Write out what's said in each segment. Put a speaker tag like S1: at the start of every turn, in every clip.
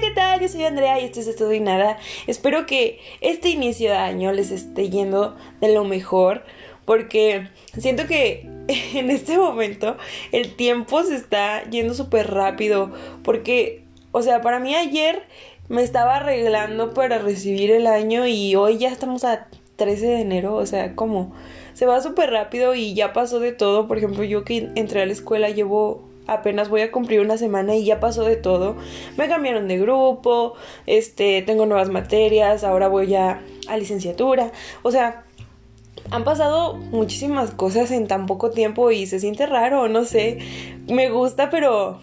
S1: ¿qué tal? Yo soy Andrea y esto es Todo y Nada. Espero que este inicio de año les esté yendo de lo mejor porque siento que en este momento el tiempo se está yendo súper rápido porque, o sea, para mí ayer me estaba arreglando para recibir el año y hoy ya estamos a 13 de enero, o sea, como se va súper rápido y ya pasó de todo. Por ejemplo, yo que entré a la escuela llevo apenas voy a cumplir una semana y ya pasó de todo. Me cambiaron de grupo, este, tengo nuevas materias, ahora voy a, a licenciatura. O sea, han pasado muchísimas cosas en tan poco tiempo y se siente raro, no sé. Me gusta, pero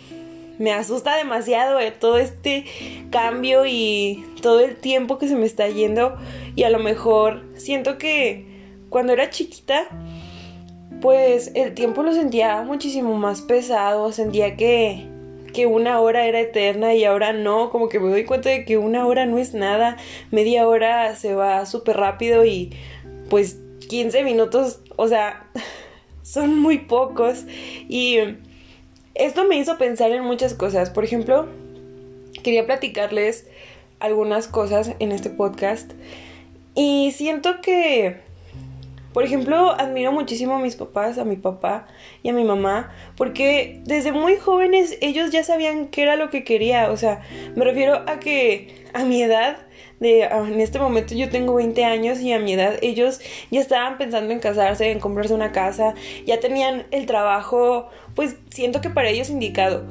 S1: me asusta demasiado eh, todo este cambio y todo el tiempo que se me está yendo. Y a lo mejor siento que cuando era chiquita pues el tiempo lo sentía muchísimo más pesado, sentía que, que una hora era eterna y ahora no, como que me doy cuenta de que una hora no es nada, media hora se va súper rápido y pues 15 minutos, o sea, son muy pocos y esto me hizo pensar en muchas cosas, por ejemplo, quería platicarles algunas cosas en este podcast y siento que por ejemplo, admiro muchísimo a mis papás, a mi papá y a mi mamá, porque desde muy jóvenes ellos ya sabían qué era lo que quería. O sea, me refiero a que a mi edad, de, ah, en este momento yo tengo 20 años y a mi edad ellos ya estaban pensando en casarse, en comprarse una casa, ya tenían el trabajo, pues siento que para ellos indicado.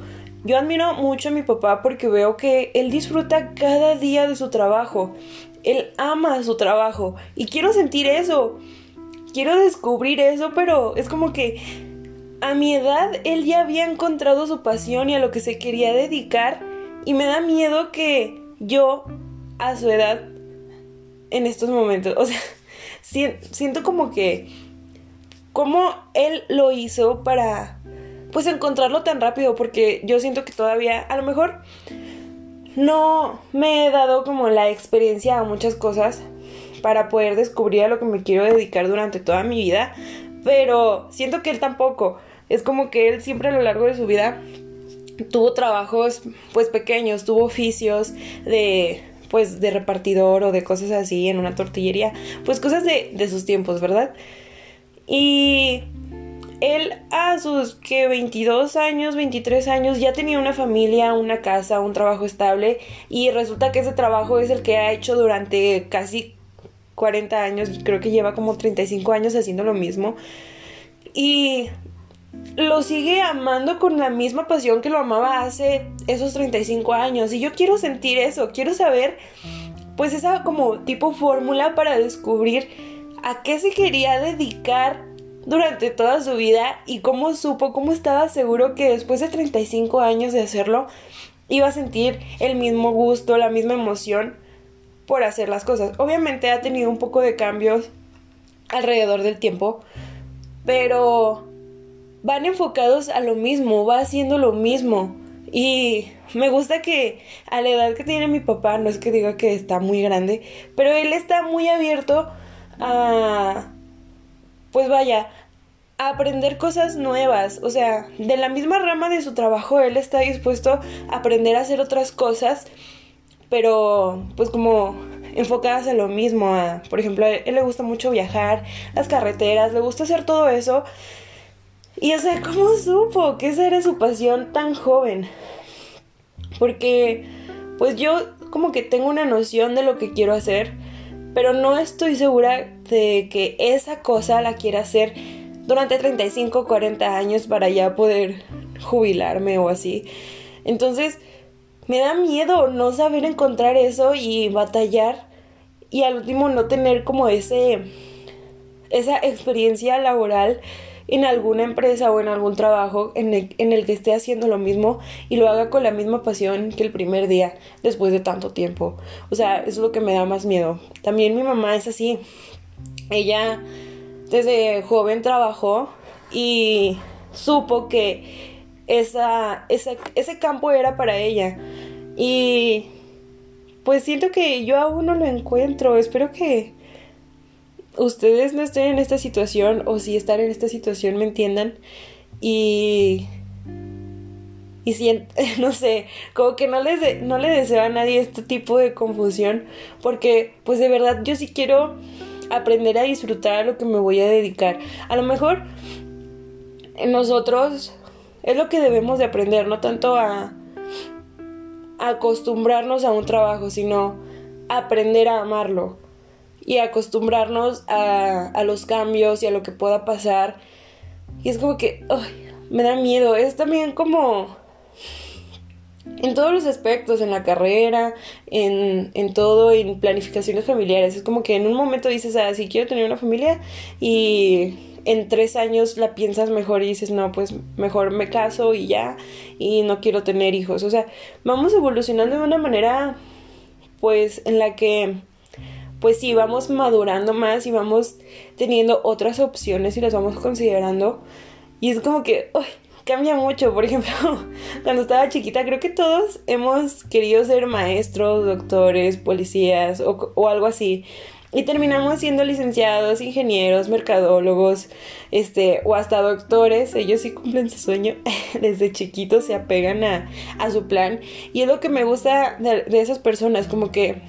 S1: Yo admiro mucho a mi papá porque veo que él disfruta cada día de su trabajo. Él ama su trabajo y quiero sentir eso quiero descubrir eso, pero es como que a mi edad él ya había encontrado su pasión y a lo que se quería dedicar y me da miedo que yo a su edad en estos momentos, o sea, siento como que cómo él lo hizo para pues encontrarlo tan rápido porque yo siento que todavía a lo mejor no me he dado como la experiencia a muchas cosas para poder descubrir a lo que me quiero dedicar durante toda mi vida, pero siento que él tampoco. Es como que él siempre a lo largo de su vida tuvo trabajos pues pequeños, tuvo oficios de pues de repartidor o de cosas así en una tortillería, pues cosas de, de sus tiempos, ¿verdad? Y él a sus que 22 años, 23 años ya tenía una familia, una casa, un trabajo estable y resulta que ese trabajo es el que ha hecho durante casi 40 años, creo que lleva como 35 años haciendo lo mismo. Y lo sigue amando con la misma pasión que lo amaba hace esos 35 años. Y yo quiero sentir eso, quiero saber pues esa como tipo fórmula para descubrir a qué se quería dedicar durante toda su vida y cómo supo, cómo estaba seguro que después de 35 años de hacerlo iba a sentir el mismo gusto, la misma emoción por hacer las cosas. Obviamente ha tenido un poco de cambios alrededor del tiempo, pero van enfocados a lo mismo, va haciendo lo mismo. Y me gusta que a la edad que tiene mi papá, no es que diga que está muy grande, pero él está muy abierto a, pues vaya, a aprender cosas nuevas. O sea, de la misma rama de su trabajo, él está dispuesto a aprender a hacer otras cosas pero pues como enfocadas en lo mismo. por ejemplo, a él le gusta mucho viajar, las carreteras, le gusta hacer todo eso. Y o sea, ¿cómo supo que esa era su pasión tan joven? Porque pues yo como que tengo una noción de lo que quiero hacer, pero no estoy segura de que esa cosa la quiera hacer durante 35, 40 años para ya poder jubilarme o así. Entonces, me da miedo no saber encontrar eso y batallar y al último no tener como ese esa experiencia laboral en alguna empresa o en algún trabajo en el, en el, que esté haciendo lo mismo y lo haga con la misma pasión que el primer día después de tanto tiempo. O sea, eso es lo que me da más miedo. También mi mamá es así. Ella desde joven trabajó y supo que esa, ese campo era para ella. Y pues siento que yo aún no lo encuentro. Espero que ustedes no estén en esta situación o si están en esta situación me entiendan. Y y siento, no sé, como que no, les no le deseo a nadie este tipo de confusión, porque pues de verdad yo sí quiero aprender a disfrutar a lo que me voy a dedicar. A lo mejor nosotros es lo que debemos de aprender, no tanto a, acostumbrarnos a un trabajo, sino aprender a amarlo y acostumbrarnos a, a, los cambios y a lo que pueda pasar. Y es como que me da miedo. Es también como en todos los aspectos, en la carrera, en, en, todo, en planificaciones familiares. Es como que en un momento dices, ah, sí quiero tener una familia y en tres años la piensas mejor y dices, no, pues mejor me caso y ya, y no quiero tener hijos. O sea, vamos evolucionando de una manera, pues, en la que, pues sí, vamos madurando más y vamos teniendo otras opciones y las vamos considerando. Y es como que, uy, cambia mucho. Por ejemplo, cuando estaba chiquita, creo que todos hemos querido ser maestros, doctores, policías o, o algo así. Y terminamos siendo licenciados, ingenieros, mercadólogos, este, o hasta doctores. Ellos sí cumplen su sueño. Desde chiquitos se apegan a, a, su plan. Y es lo que me gusta de, esas personas, como que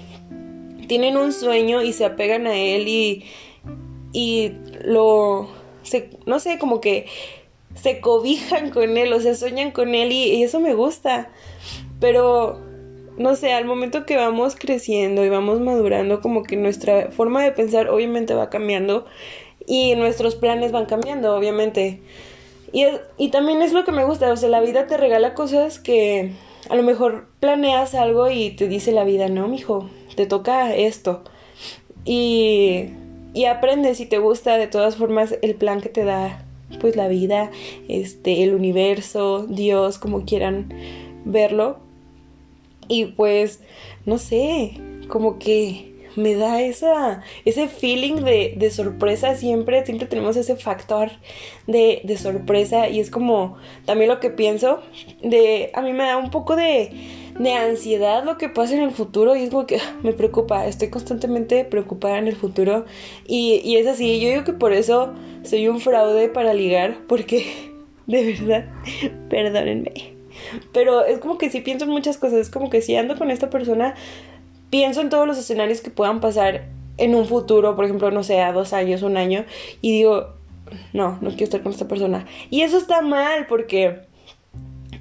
S1: tienen un sueño y se apegan a él y, y lo, se, no sé, como que se cobijan con él, o sea, sueñan con él y, y eso me gusta. Pero no sé, al momento que vamos creciendo y vamos madurando, como que nuestra forma de pensar obviamente va cambiando y nuestros planes van cambiando, obviamente. Y, y también es lo que me gusta, o sea, la vida te regala cosas que a lo mejor planeas algo y te dice la vida, no, mijo, te toca esto. Y, y aprendes y te gusta de todas formas el plan que te da pues la vida, este, el universo, Dios, como quieran verlo. Y pues, no sé, como que me da esa, ese feeling de, de sorpresa siempre, siempre tenemos ese factor de, de sorpresa y es como también lo que pienso de, a mí me da un poco de, de ansiedad lo que pasa en el futuro y es como que me preocupa, estoy constantemente preocupada en el futuro y, y es así, yo digo que por eso soy un fraude para ligar porque de verdad, perdónenme. Pero es como que si pienso en muchas cosas, es como que si ando con esta persona, pienso en todos los escenarios que puedan pasar en un futuro, por ejemplo, no sé, a dos años, un año, y digo, no, no quiero estar con esta persona. Y eso está mal porque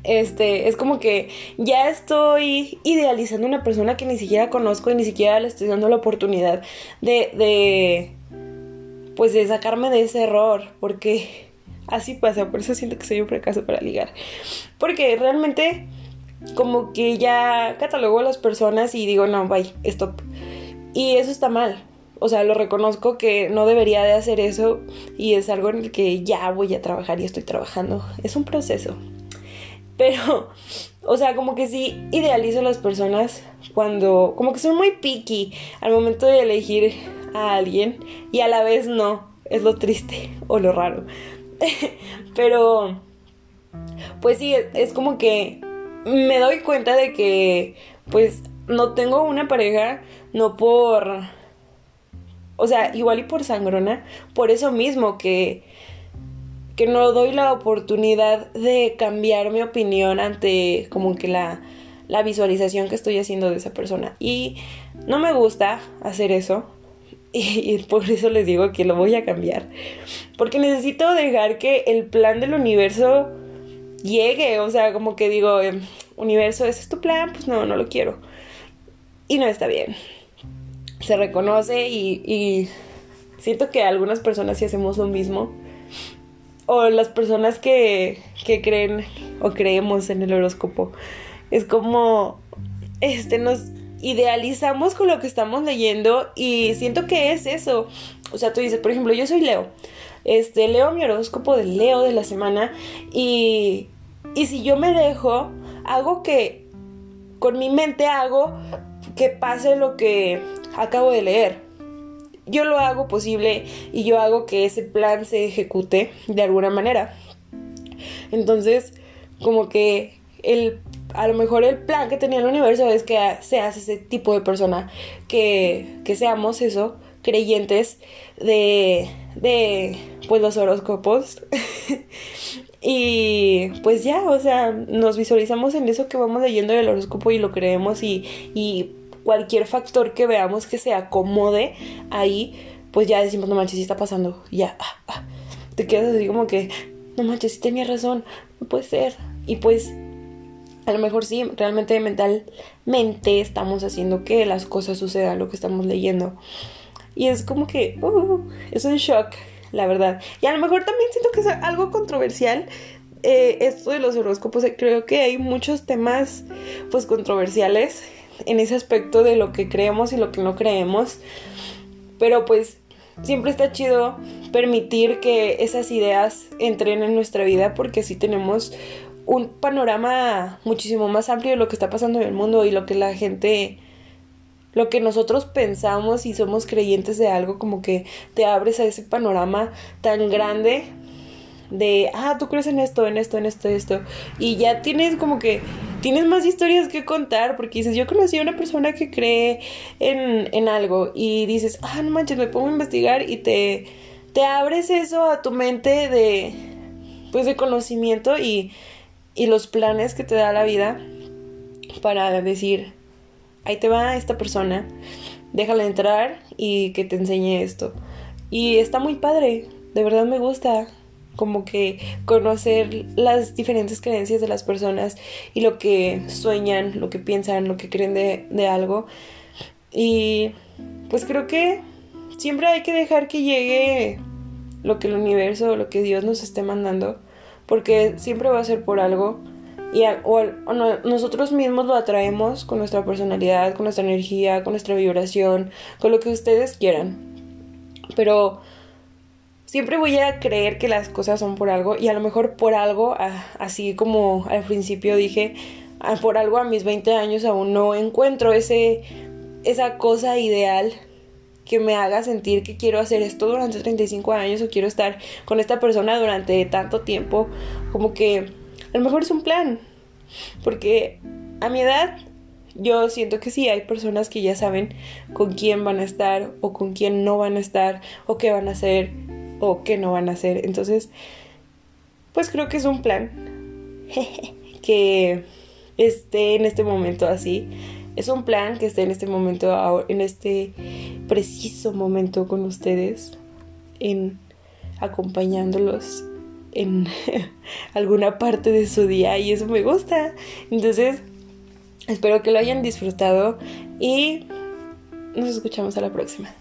S1: este, es como que ya estoy idealizando una persona que ni siquiera conozco y ni siquiera le estoy dando la oportunidad de, de, pues de sacarme de ese error, porque así pasa, por eso siento que soy un fracaso para ligar. Porque realmente como que ya catalogo a las personas y digo, no, bye, stop. Y eso está mal. O sea, lo reconozco que no debería de hacer eso y es algo en el que ya voy a trabajar y estoy trabajando. Es un proceso. Pero, o sea, como que sí idealizo a las personas cuando, como que son muy picky al momento de elegir a alguien y a la vez no. Es lo triste o lo raro. Pero, pues sí, es como que me doy cuenta de que, pues, no tengo una pareja, no por... O sea, igual y por sangrona, por eso mismo que, que no doy la oportunidad de cambiar mi opinión ante como que la, la visualización que estoy haciendo de esa persona. Y no me gusta hacer eso, y, por eso les digo que lo voy a cambiar. Porque necesito dejar que el plan del universo llegue. O sea, como que digo, em, universo, ¿ese es tu plan? Pues no, no lo quiero. Y no está bien. Se reconoce y, siento que algunas personas sí hacemos lo mismo. O las personas que, que creen o creemos en el horóscopo. Es como, este, nos idealizamos con lo que estamos leyendo y siento que es eso. O sea, tú dices, por ejemplo, yo soy Leo. Este, leo mi horóscopo de Leo de la semana y, y si yo me dejo, hago que con mi mente hago que pase lo que acabo de leer. Yo lo hago posible y yo hago que ese plan se ejecute de alguna manera. Entonces, como que el a lo mejor el plan que tenía el universo es que seas ese tipo de persona, que, que seamos eso, creyentes de, de pues los horóscopos. Y pues ya, o sea, nos visualizamos en eso que vamos leyendo del horóscopo y lo creemos y, y cualquier factor que veamos que se acomode ahí, pues ya decimos, no manches, sí está pasando, ya, ah, ah. te quedas así como que, no manches, sí tenía razón, no puede ser. Y pues a lo mejor sí, realmente mentalmente estamos haciendo que las cosas sucedan, lo que estamos leyendo. Y es como que, uh, es un shock, la verdad. Y a lo mejor también siento que es algo controversial. Eh, esto de los horóscopos, creo que hay muchos temas pues controversiales en ese aspecto de lo que creemos y lo que no creemos. Pero pues siempre está chido permitir que esas ideas entren en nuestra vida porque así tenemos un panorama muchísimo más amplio de lo que está pasando en el mundo y lo que la gente lo que nosotros pensamos y somos creyentes de algo como que te abres a ese panorama tan grande de, ah, tú crees en esto, en esto, en esto, esto. Y ya tienes como que, tienes más historias que contar porque dices, yo conocí a una persona que cree en, en algo y dices, ah, no manches, me pongo a investigar y te, te abres eso a tu mente de, pues de conocimiento y, y los planes que te da la vida para decir, ahí te va esta persona, déjala entrar y que te enseñe esto. Y está muy padre, de verdad me gusta como que conocer las diferentes creencias de las personas y lo que sueñan, lo que piensan, lo que creen de, de algo. Y pues creo que siempre hay que dejar que llegue lo que el universo, lo que Dios nos esté mandando, porque siempre va a ser por algo. Y o, nosotros mismos lo atraemos con nuestra personalidad, con nuestra energía, con nuestra vibración, con lo que ustedes quieran. Pero siempre voy a creer que las cosas son por algo y a lo mejor por algo, así como al principio dije, por algo a mis 20 años aún no encuentro ese, esa cosa ideal que me haga sentir que quiero hacer esto durante 35 años o quiero estar con esta persona durante tanto tiempo, como que a lo mejor es un plan, porque a mi edad yo siento que sí, hay personas que ya saben con quién van a estar o con quién no van a estar o qué van a hacer o qué no van a hacer. Entonces, pues creo que es un plan que esté en este momento así. Es un plan que esté en este momento, en este preciso momento con ustedes, en acompañándolos en alguna parte de su día y eso me gusta. Entonces, espero que lo hayan disfrutado y nos escuchamos a la próxima.